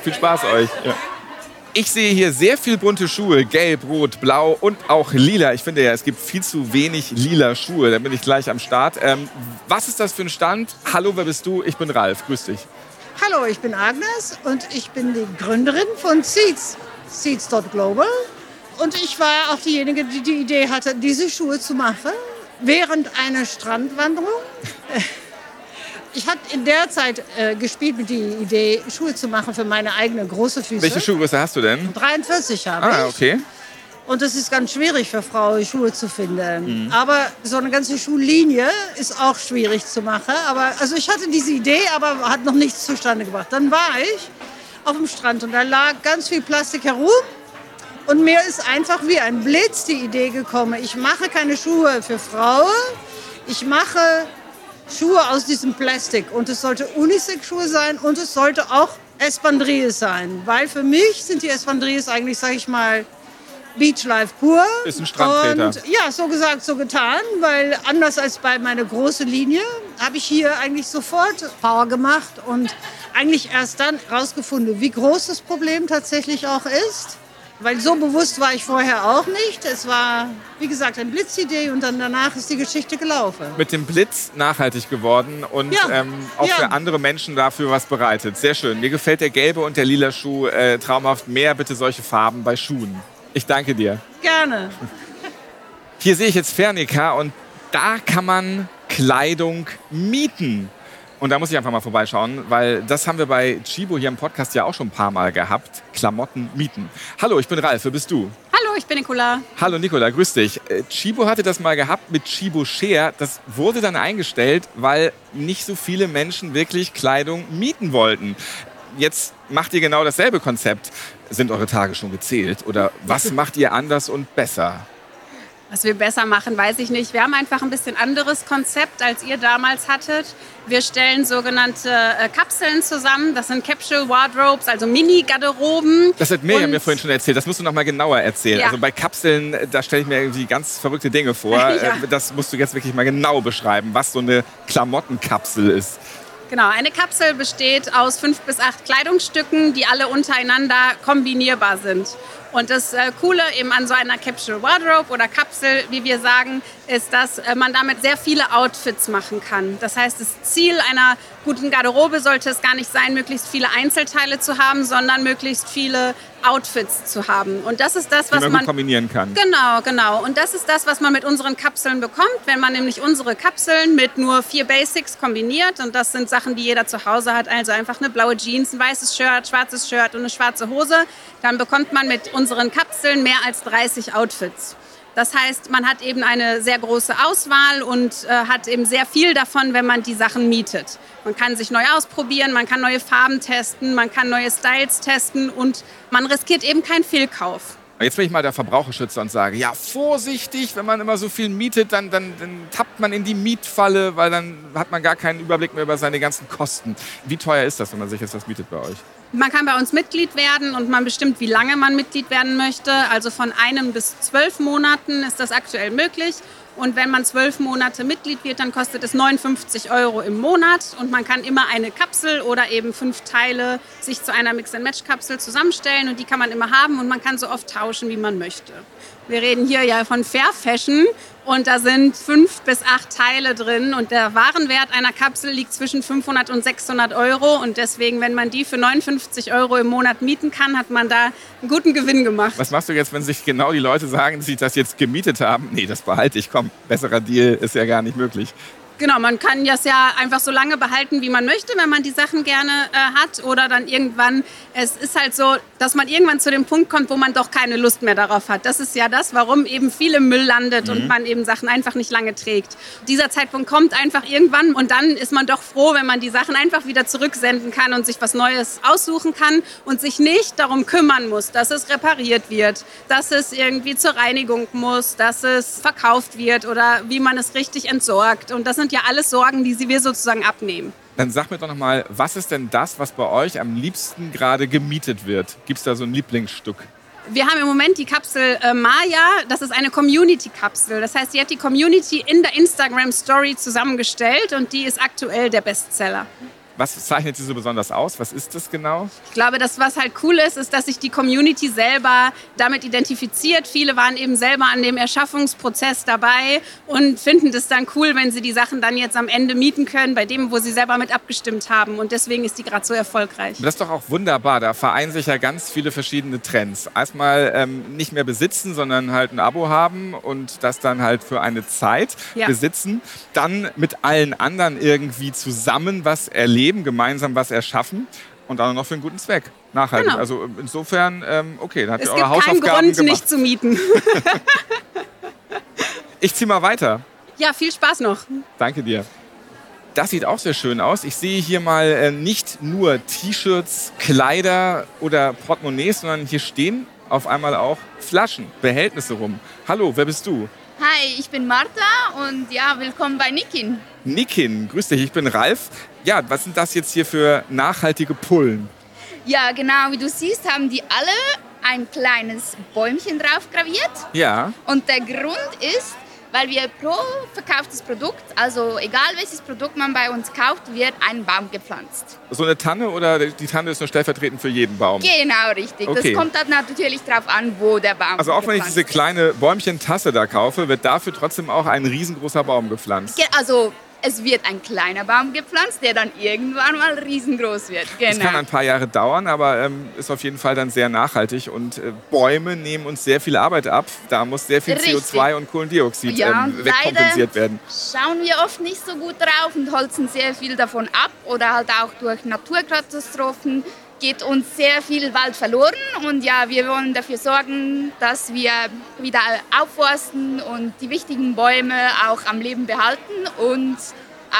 S3: Viel Spaß euch. Ja. Ich sehe hier sehr viel bunte Schuhe, gelb, rot, blau und auch lila. Ich finde ja, es gibt viel zu wenig lila Schuhe. Da bin ich gleich am Start. Ähm, was ist das für ein Stand? Hallo, wer bist du? Ich bin Ralf. Grüß dich.
S7: Hallo, ich bin Agnes und ich bin die Gründerin von Seeds, Seeds.global. Und ich war auch diejenige, die die Idee hatte, diese Schuhe zu machen während einer Strandwanderung. *laughs* Ich hatte in der Zeit äh, gespielt mit der Idee, Schuhe zu machen für meine eigene große Füße.
S3: Welche Schuhgröße hast du denn?
S7: 43 habe ah, ich.
S3: Ah, okay.
S7: Und es ist ganz schwierig für Frauen, Schuhe zu finden. Mhm. Aber so eine ganze Schuhlinie ist auch schwierig zu machen. Aber, also ich hatte diese Idee, aber hat noch nichts zustande gebracht. Dann war ich auf dem Strand und da lag ganz viel Plastik herum. Und mir ist einfach wie ein Blitz die Idee gekommen, ich mache keine Schuhe für Frauen, ich mache Schuhe aus diesem Plastik. Und es sollte Unisex-Schuhe sein und es sollte auch Espandrilles sein. Weil für mich sind die Espandrilles eigentlich, sag ich mal, Beachlife pur.
S3: Ist ein Strandtreter.
S7: Und ja, so gesagt, so getan, weil anders als bei meiner großen Linie habe ich hier eigentlich sofort Power gemacht und eigentlich erst dann herausgefunden, wie groß das Problem tatsächlich auch ist. Weil so bewusst war ich vorher auch nicht. Es war, wie gesagt, eine Blitzidee und dann danach ist die Geschichte gelaufen.
S3: Mit dem Blitz nachhaltig geworden und ja. ähm, auch ja. für andere Menschen dafür was bereitet. Sehr schön. Mir gefällt der gelbe und der lila Schuh äh, traumhaft. Mehr bitte solche Farben bei Schuhen. Ich danke dir.
S7: Gerne.
S3: Hier sehe ich jetzt Fernika und da kann man Kleidung mieten. Und da muss ich einfach mal vorbeischauen, weil das haben wir bei Chibo hier im Podcast ja auch schon ein paar Mal gehabt. Klamotten mieten. Hallo, ich bin Ralf, wer bist du?
S8: Hallo, ich bin Nicola.
S3: Hallo Nicola, grüß dich. Äh, Chibo hatte das mal gehabt mit Chibo Share. Das wurde dann eingestellt, weil nicht so viele Menschen wirklich Kleidung mieten wollten. Jetzt macht ihr genau dasselbe Konzept. Sind eure Tage schon gezählt? Oder was macht ihr anders und besser?
S8: Was wir besser machen, weiß ich nicht. Wir haben einfach ein bisschen anderes Konzept, als ihr damals hattet. Wir stellen sogenannte äh, Kapseln zusammen. Das sind Capsule Wardrobes, also Mini-Garderoben.
S3: Das hat Miriam mir vorhin schon erzählt. Das musst du noch mal genauer erzählen. Ja. Also bei Kapseln, äh, da stelle ich mir irgendwie ganz verrückte Dinge vor. *laughs* ja. Äh, das musst du jetzt wirklich mal genau beschreiben, was so eine Klamottenkapsel ist.
S8: Genau, eine Kapsel besteht aus fünf bis acht Kleidungsstücken, die alle untereinander kombinierbar sind. Und das äh, Coole eben an so einer Capsule Wardrobe oder Kapsel, wie wir sagen, ist, dass äh, man damit sehr viele Outfits machen kann. Das heißt, das Ziel einer guten Garderobe sollte es gar nicht sein, möglichst viele Einzelteile zu haben, sondern möglichst viele Outfits zu haben. Und das ist das, was
S3: man,
S8: man
S3: kombinieren kann.
S8: Genau, genau. Und das ist das, was man mit unseren Kapseln bekommt, wenn man nämlich unsere Kapseln mit nur vier Basics kombiniert. Und das sind Sachen, die jeder zu Hause hat. Also einfach eine blaue Jeans, ein weißes Shirt, schwarzes Shirt und eine schwarze Hose. Dann bekommt man mit unseren Kapseln mehr als 30 Outfits. Das heißt, man hat eben eine sehr große Auswahl und äh, hat eben sehr viel davon, wenn man die Sachen mietet. Man kann sich neu ausprobieren, man kann neue Farben testen, man kann neue Styles testen und man riskiert eben keinen Fehlkauf.
S3: Jetzt bin ich mal der Verbraucherschützer und sage, ja, vorsichtig, wenn man immer so viel mietet, dann, dann, dann tappt man in die Mietfalle, weil dann hat man gar keinen Überblick mehr über seine ganzen Kosten. Wie teuer ist das, wenn man sich jetzt das mietet bei euch?
S8: Man kann bei uns Mitglied werden und man bestimmt, wie lange man Mitglied werden möchte. Also von einem bis zwölf Monaten ist das aktuell möglich. Und wenn man zwölf Monate Mitglied wird, dann kostet es 59 Euro im Monat. Und man kann immer eine Kapsel oder eben fünf Teile sich zu einer Mix-and-Match-Kapsel zusammenstellen. Und die kann man immer haben und man kann so oft tauschen, wie man möchte. Wir reden hier ja von Fair Fashion und da sind fünf bis acht Teile drin und der Warenwert einer Kapsel liegt zwischen 500 und 600 Euro und deswegen, wenn man die für 59 Euro im Monat mieten kann, hat man da einen guten Gewinn gemacht.
S3: Was machst du jetzt, wenn sich genau die Leute sagen, dass sie das jetzt gemietet haben? Nee, das behalte ich, komm, besserer Deal ist ja gar nicht möglich.
S8: Genau, man kann das ja einfach so lange behalten, wie man möchte, wenn man die Sachen gerne äh, hat. Oder dann irgendwann, es ist halt so, dass man irgendwann zu dem Punkt kommt, wo man doch keine Lust mehr darauf hat. Das ist ja das, warum eben viel im Müll landet mhm. und man eben Sachen einfach nicht lange trägt. Dieser Zeitpunkt kommt einfach irgendwann und dann ist man doch froh, wenn man die Sachen einfach wieder zurücksenden kann und sich was Neues aussuchen kann und sich nicht darum kümmern muss, dass es repariert wird, dass es irgendwie zur Reinigung muss, dass es verkauft wird oder wie man es richtig entsorgt. Und das sind sind ja alles Sorgen, die wir sozusagen abnehmen.
S3: Dann sag mir doch noch mal, was ist denn das, was bei euch am liebsten gerade gemietet wird? Gibt es da so ein Lieblingsstück?
S8: Wir haben im Moment die Kapsel äh, Maya. Das ist eine Community-Kapsel. Das heißt, sie hat die Community in der Instagram Story zusammengestellt und die ist aktuell der Bestseller.
S3: Was zeichnet sie so besonders aus? Was ist das genau?
S8: Ich glaube, das, was halt cool ist, ist, dass sich die Community selber damit identifiziert. Viele waren eben selber an dem Erschaffungsprozess dabei und finden das dann cool, wenn sie die Sachen dann jetzt am Ende mieten können, bei dem, wo sie selber mit abgestimmt haben. Und deswegen ist die gerade so erfolgreich.
S3: Das ist doch auch wunderbar. Da vereinen sich ja ganz viele verschiedene Trends. Erstmal ähm, nicht mehr besitzen, sondern halt ein Abo haben und das dann halt für eine Zeit ja. besitzen. Dann mit allen anderen irgendwie zusammen was erleben Leben gemeinsam was erschaffen und dann noch für einen guten Zweck. Nachhaltig. Genau. Also insofern, ähm, okay, dann habt ihr eure Hausaufgaben
S8: Es gibt keinen Grund,
S3: gemacht.
S8: nicht zu mieten. *laughs*
S3: ich ziehe mal weiter.
S8: Ja, viel Spaß noch.
S3: Danke dir. Das sieht auch sehr schön aus. Ich sehe hier mal äh, nicht nur T-Shirts, Kleider oder Portemonnaies, sondern hier stehen auf einmal auch Flaschen, Behältnisse rum. Hallo, wer bist du?
S9: Hi, ich bin Martha und ja, willkommen bei Nikin.
S3: Nikin, grüß dich, ich bin Ralf. Ja, was sind das jetzt hier für nachhaltige Pullen?
S9: Ja, genau, wie du siehst, haben die alle ein kleines Bäumchen drauf graviert.
S3: Ja.
S9: Und der Grund ist, weil wir pro verkauftes Produkt, also egal welches Produkt man bei uns kauft, wird ein Baum gepflanzt.
S3: So eine Tanne oder die Tanne ist nur stellvertretend für jeden Baum?
S9: Genau, richtig. Okay. Das kommt dann natürlich darauf an, wo der Baum
S3: Also auch wenn ich diese kleine Bäumchen-Tasse da kaufe, wird dafür trotzdem auch ein riesengroßer Baum gepflanzt?
S9: Also es wird ein kleiner Baum gepflanzt, der dann irgendwann mal riesengroß wird.
S3: Genau. Das kann ein paar Jahre dauern, aber ähm, ist auf jeden Fall dann sehr nachhaltig. Und äh, Bäume nehmen uns sehr viel Arbeit ab. Da muss sehr viel Richtig. CO2 und Kohlendioxid ja, ähm, wegkompensiert werden.
S9: Schauen wir oft nicht so gut drauf und holzen sehr viel davon ab oder halt auch durch Naturkatastrophen geht uns sehr viel Wald verloren und ja, wir wollen dafür sorgen, dass wir wieder aufforsten und die wichtigen Bäume auch am Leben behalten und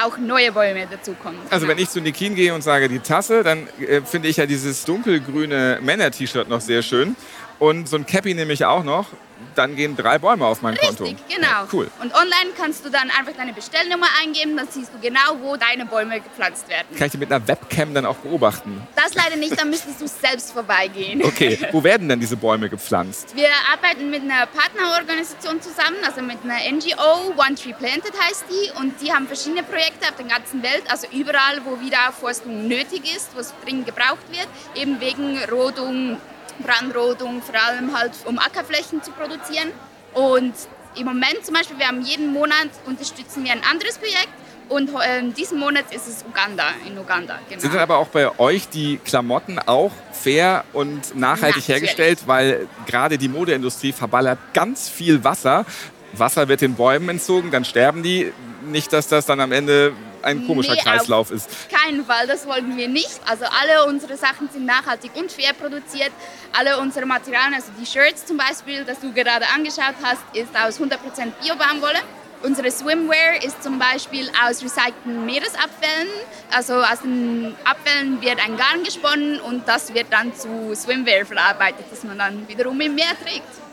S9: auch neue Bäume dazukommen.
S3: Also wenn ich zu Nikin gehe und sage die Tasse, dann äh, finde ich ja dieses dunkelgrüne Männer-T-Shirt noch sehr schön. Und so ein Cappy nehme ich auch noch dann gehen drei Bäume auf mein
S9: Richtig,
S3: Konto.
S9: Richtig, genau. Ja,
S3: cool.
S9: Und online kannst du dann einfach deine Bestellnummer eingeben, dann siehst du genau, wo deine Bäume gepflanzt werden.
S3: Kann ich die mit einer Webcam dann auch beobachten?
S9: Das leider nicht, dann müsstest du selbst vorbeigehen.
S3: Okay, *laughs* wo werden denn diese Bäume gepflanzt?
S9: Wir arbeiten mit einer Partnerorganisation zusammen, also mit einer NGO, One Tree Planted heißt die, und die haben verschiedene Projekte auf der ganzen Welt, also überall, wo Wiederaufforstung nötig ist, wo es dringend gebraucht wird, eben wegen Rodung, Brandrodung, vor allem halt um Ackerflächen zu produzieren. Und im Moment zum Beispiel, wir haben jeden Monat unterstützen wir ein anderes Projekt. Und äh, diesen Monat ist es Uganda, in Uganda.
S3: Genau. Sind dann aber auch bei euch die Klamotten auch fair und nachhaltig Natürlich. hergestellt? Weil gerade die Modeindustrie verballert ganz viel Wasser. Wasser wird den Bäumen entzogen, dann sterben die. Nicht, dass das dann am Ende ein komischer nee, Kreislauf ist.
S9: Keinen Fall, das wollten wir nicht. Also alle unsere Sachen sind nachhaltig und fair produziert. Alle unsere Materialien, also die Shirts zum Beispiel, das du gerade angeschaut hast, ist aus 100% Bio-Baumwolle. Unsere Swimwear ist zum Beispiel aus recycelten Meeresabfällen. Also aus den Abfällen wird ein Garn gesponnen und das wird dann zu Swimwear verarbeitet, das man dann wiederum im Meer trägt.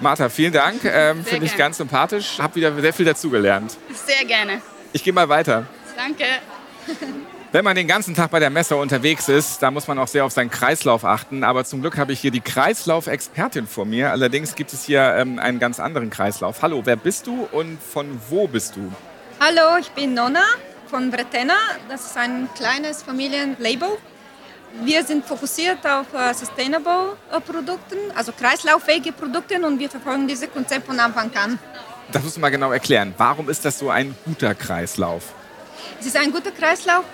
S3: Martha, vielen Dank. Ähm, Finde ich ganz sympathisch. Hab wieder sehr viel dazugelernt.
S9: Sehr gerne.
S3: Ich gehe mal weiter.
S9: Danke.
S3: Wenn man den ganzen Tag bei der Messe unterwegs ist, da muss man auch sehr auf seinen Kreislauf achten. Aber zum Glück habe ich hier die Kreislauf-Expertin vor mir. Allerdings gibt es hier ähm, einen ganz anderen Kreislauf. Hallo, wer bist du und von wo bist du?
S10: Hallo, ich bin Nonna von Bretena. Das ist ein kleines Familienlabel. Wir sind fokussiert auf uh, Sustainable uh, Produkte, also kreislauffähige Produkte und wir verfolgen dieses Konzept von Anfang an.
S3: Das musst du mal genau erklären. Warum ist das so ein guter Kreislauf?
S10: Es ist ein guter Kreislauf,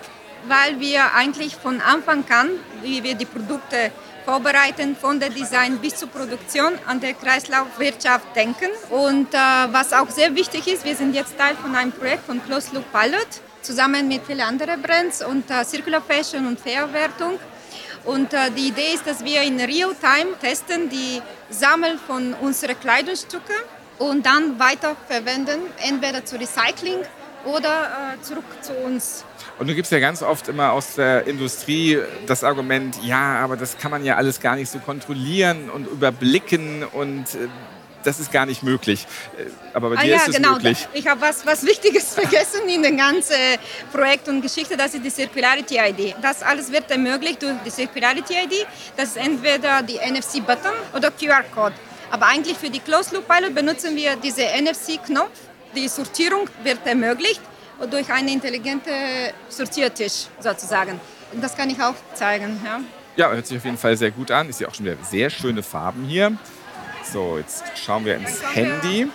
S10: weil wir eigentlich von Anfang an, wie wir die Produkte vorbereiten, von der Design bis zur Produktion an der Kreislaufwirtschaft denken. Und äh, was auch sehr wichtig ist, wir sind jetzt Teil von einem Projekt von Closed Loop Pilot, zusammen mit vielen anderen Brands und äh, Circular Fashion und Verwertung. Und äh, die Idee ist, dass wir in Real-Time testen die Sammel von unseren Kleidungsstücken und dann weiter verwenden, entweder zu Recycling oder äh, zurück zu uns.
S3: Und du gibst ja ganz oft immer aus der Industrie das Argument, ja, aber das kann man ja alles gar nicht so kontrollieren und überblicken und äh, das ist gar nicht möglich. Äh, Aber bei
S10: Ah
S3: dir
S10: ja,
S3: ist es
S10: genau.
S3: möglich.
S10: Ich habe was, was Wichtiges *laughs* vergessen in dem ganzen Projekt und Geschichte. Das ist die Circularity ID. Das alles wird ermöglicht durch die Circularity ID. Das ist entweder die NFC-Button oder QR-Code. Aber eigentlich für die Closed Loop Pilot benutzen wir diese NFC-Knopf. Die Sortierung wird ermöglicht durch einen intelligenten Sortiertisch sozusagen. Das kann ich auch zeigen. Ja.
S3: Ja, hört sich auf jeden Fall sehr gut an. Ist ja auch schon wieder sehr schöne Farben hier. So, jetzt schauen wir ins Handy.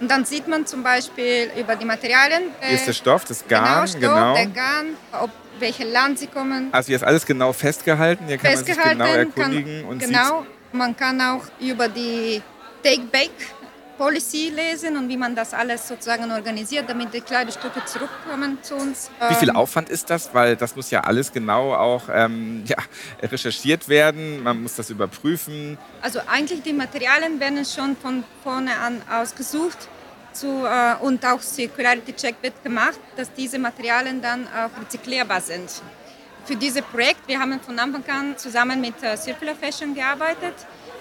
S10: Und dann sieht man zum Beispiel über die Materialien. äh,
S3: Hier ist der Stoff, das Garn,
S10: genau, Stoff,
S3: genau.
S10: der Garn, ob welche Land sie kommen.
S3: Also hier ist alles genau festgehalten. Hier kann man sich genau
S10: festgehalten.
S3: erkundigen
S10: kann,
S3: und
S10: genau, man kann auch über die Take-Back-Policy lesen und wie man das alles sozusagen organisiert, damit die Kleidestücke zurückkommen zu uns.
S3: wie viel
S10: Ähm,
S3: Aufwand ist das? Weil das muss ja alles genau auch ähm, *laughs* ja, recherchiert werden. Man muss das überprüfen.
S10: Also eigentlich die Materialien werden schon von vorne an ausgesucht zu, äh, und auch Circularity Check wird gemacht, dass diese Materialien dann auch rezyklierbar sind. Für dieses Projekt, wir haben von Anfang an zusammen mit äh, Circular Fashion gearbeitet,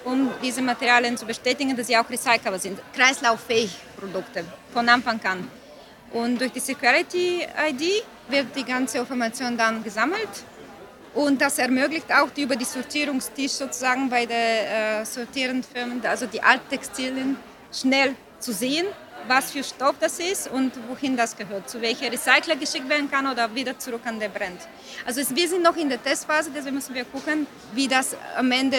S10: um diese Materialien zu bestätigen, dass sie auch recycelbar sind. Kreislauffähig Produkte von Anfang an. Und durch die Circularity ID wird die ganze Information dann gesammelt und das ermöglicht auch die über die Sortierungstisch sozusagen bei der äh, sortierenden Firmen, also die Alttextilien, schnell zu sehen, was für Stoff das ist und wohin das gehört, zu welcher Recycler geschickt werden kann oder wieder zurück an den Brand. Also es, wir sind noch in der Testphase, deswegen müssen wir gucken, wie das am Ende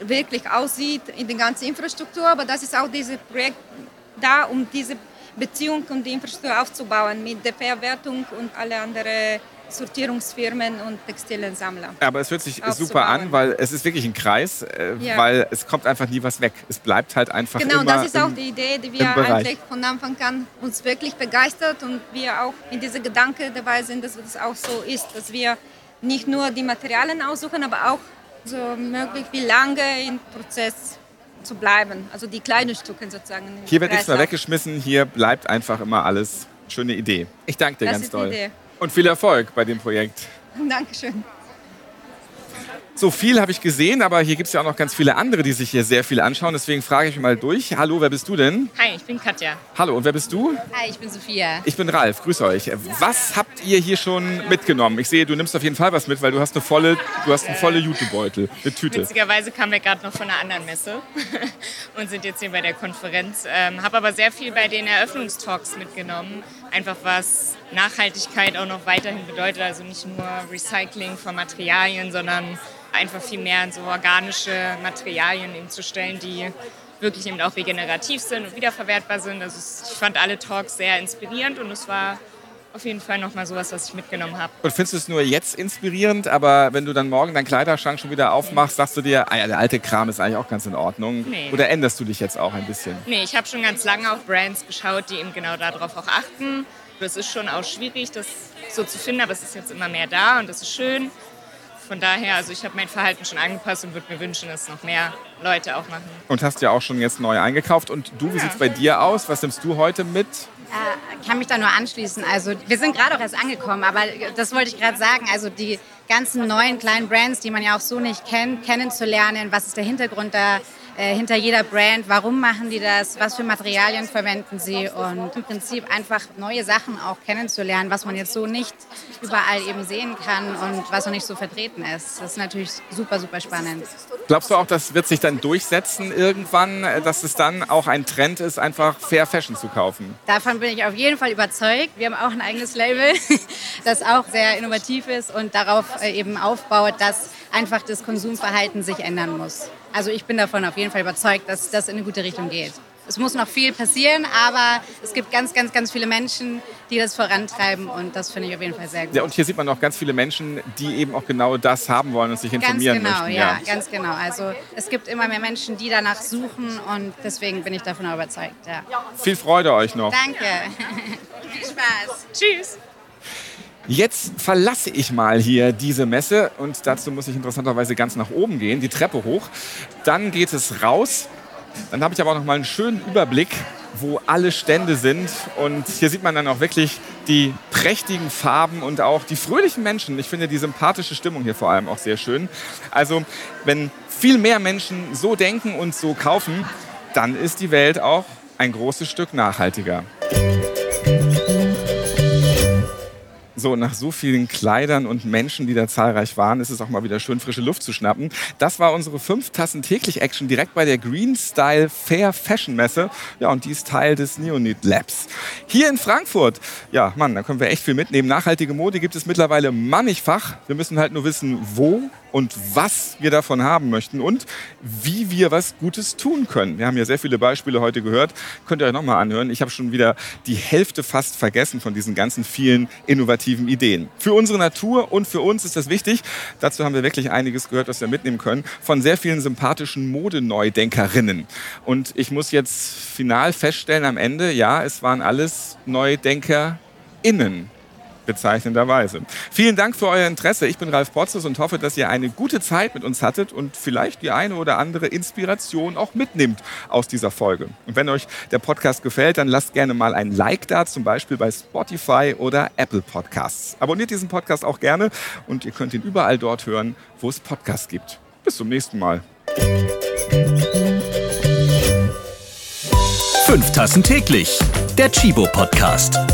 S10: wirklich aussieht in der ganzen Infrastruktur. Aber das ist auch dieses Projekt da, um diese Beziehung und die Infrastruktur aufzubauen mit der Verwertung und alle anderen Sortierungsfirmen und Textiliensammler.
S3: Aber es hört sich super an, weil es ist wirklich ein Kreis, äh,
S10: Ja.
S3: weil es kommt einfach nie was weg. Es bleibt halt einfach
S10: Genau,
S3: immer
S10: das ist auch
S3: im,
S10: die Idee, die wir eigentlich von Anfang an uns wirklich begeistert und wir auch in dieser Gedanke dabei sind, dass es auch so ist, dass wir nicht nur die Materialien aussuchen, aber auch so möglich wie lange im Prozess zu bleiben, also die kleinen Stücke sozusagen.
S3: Hier wird nichts mehr weggeschmissen, hier bleibt einfach immer alles. Schöne Idee. Ich danke dir
S10: Das
S3: ganz doll. Und viel Erfolg bei dem Projekt.
S10: Dankeschön.
S3: So viel habe ich gesehen, aber hier gibt es ja auch noch ganz viele andere, die sich hier sehr viel anschauen. Deswegen frage ich mal durch. Hallo, wer bist du denn?
S11: Hi, ich bin Katja.
S3: Hallo, und wer bist du?
S11: Hi, ich bin Sophia.
S3: Ich bin Ralf, grüße euch. Was habt ihr hier schon mitgenommen? Ich sehe, du nimmst auf jeden Fall was mit, weil du hast eine volle, du hast einen volle Jutebeutel, eine Tüte.
S11: Witzigerweise kamen wir gerade noch von einer anderen Messe *laughs* und sind jetzt hier bei der Konferenz. Ähm, Habe aber sehr viel bei den Eröffnungstalks mitgenommen. Einfach was Nachhaltigkeit auch noch weiterhin bedeutet. Also nicht nur Recycling von Materialien, sondern einfach viel mehr in so organische Materialien eben zu stellen, die wirklich eben auch regenerativ sind und wiederverwertbar sind. Also ich fand alle Talks sehr inspirierend und es war auf jeden Fall nochmal sowas, was ich mitgenommen habe.
S3: Und findest du es nur jetzt inspirierend, aber wenn du dann morgen deinen Kleiderschrank schon wieder aufmachst, sagst du dir, ah ja, der alte Kram ist eigentlich auch ganz in Ordnung?
S11: Nee.
S3: Oder änderst du dich jetzt auch ein bisschen?
S11: Nee, ich habe schon ganz lange auf Brands geschaut, die eben genau darauf auch achten. Das ist schon auch schwierig, das so zu finden, aber es ist jetzt immer mehr da und das ist schön. Von daher, also ich habe mein Verhalten schon angepasst und würde mir wünschen, dass noch mehr Leute auch machen.
S3: Und hast ja auch schon jetzt neu eingekauft. Und du, wie
S11: Ja.
S3: sieht's bei dir aus? Was nimmst du heute mit?
S12: Äh, kann mich da nur anschließen. Also wir sind gerade auch erst angekommen, aber das wollte ich gerade sagen. Also die ganzen neuen kleinen Brands, die man ja auch so nicht kennt, kennenzulernen. Was ist der Hintergrund da äh, hinter jeder Brand? Warum machen die das? Was für Materialien verwenden sie? Und im Prinzip einfach neue Sachen auch kennenzulernen, was man jetzt so nicht überall eben sehen kann und was noch nicht so vertreten ist. Das ist natürlich super, super spannend.
S3: Glaubst du auch, das wird sich dann durchsetzen irgendwann, dass es dann auch ein Trend ist, einfach Fair Fashion zu kaufen?
S12: Davon bin ich auf jeden Fall überzeugt. Wir haben auch ein eigenes Label, *laughs* das auch sehr innovativ ist und darauf äh, eben aufbaut, dass einfach das Konsumverhalten sich ändern muss. Also ich bin davon auf jeden Fall überzeugt, dass das in eine gute Richtung geht. Es muss noch viel passieren, aber es gibt ganz, ganz, ganz viele Menschen, die das vorantreiben und das finde ich auf jeden Fall sehr gut.
S3: Ja, und hier sieht man auch ganz viele Menschen, die eben auch genau das haben wollen und sich
S12: Ganz
S3: informieren
S12: genau,
S3: möchten.
S12: ja, ganz genau. Also es gibt immer mehr Menschen, die danach suchen und deswegen bin ich davon überzeugt. Ja.
S3: Viel Freude euch noch.
S12: Danke. *laughs* Viel Spaß.
S11: Tschüss.
S3: Jetzt verlasse ich mal hier diese Messe und dazu muss ich interessanterweise ganz nach oben gehen, die Treppe hoch. Dann geht es raus. Dann habe ich aber auch noch mal einen schönen Überblick, wo alle Stände sind. Und hier sieht man dann auch wirklich die prächtigen Farben und auch die fröhlichen Menschen. Ich finde die sympathische Stimmung hier vor allem auch sehr schön. Also wenn viel mehr Menschen so denken und so kaufen, dann ist die Welt auch ein großes Stück nachhaltiger. So, nach so vielen Kleidern und Menschen, die da zahlreich waren, ist es auch mal wieder schön, frische Luft zu schnappen. Das war unsere fünf Tassen täglich Action direkt bei der Green Style Fair Fashion Messe. Ja, und die ist Teil des Neonit Labs. Hier in Frankfurt, ja, Mann, da können wir echt viel mitnehmen. Nachhaltige Mode gibt es mittlerweile mannigfach. Wir müssen halt nur wissen, wo und was wir davon haben möchten und wie wir was Gutes tun können. Wir haben ja sehr viele Beispiele heute gehört. Könnt ihr euch nochmal anhören. Ich habe schon wieder die Hälfte fast vergessen von diesen ganzen vielen innovativen Ideen. Für unsere Natur und für uns ist das wichtig. Dazu haben wir wirklich einiges gehört, was wir mitnehmen können. Von sehr vielen sympathischen Modeneudenkerinnen. Und ich muss jetzt final feststellen am Ende, ja, es waren alles NeudenkerInnen bezeichnenderweise. Vielen Dank für euer Interesse. Ich bin Ralf Potzus und hoffe, dass ihr eine gute Zeit mit uns hattet und vielleicht die eine oder andere Inspiration auch mitnimmt aus dieser Folge. Und wenn euch der Podcast gefällt, dann lasst gerne mal ein Like da, zum Beispiel bei Spotify oder Apple Podcasts. Abonniert diesen Podcast auch gerne und ihr könnt ihn überall dort hören, wo es Podcasts gibt. Bis zum nächsten Mal.
S2: Fünf Tassen täglich. Der Chibo Podcast.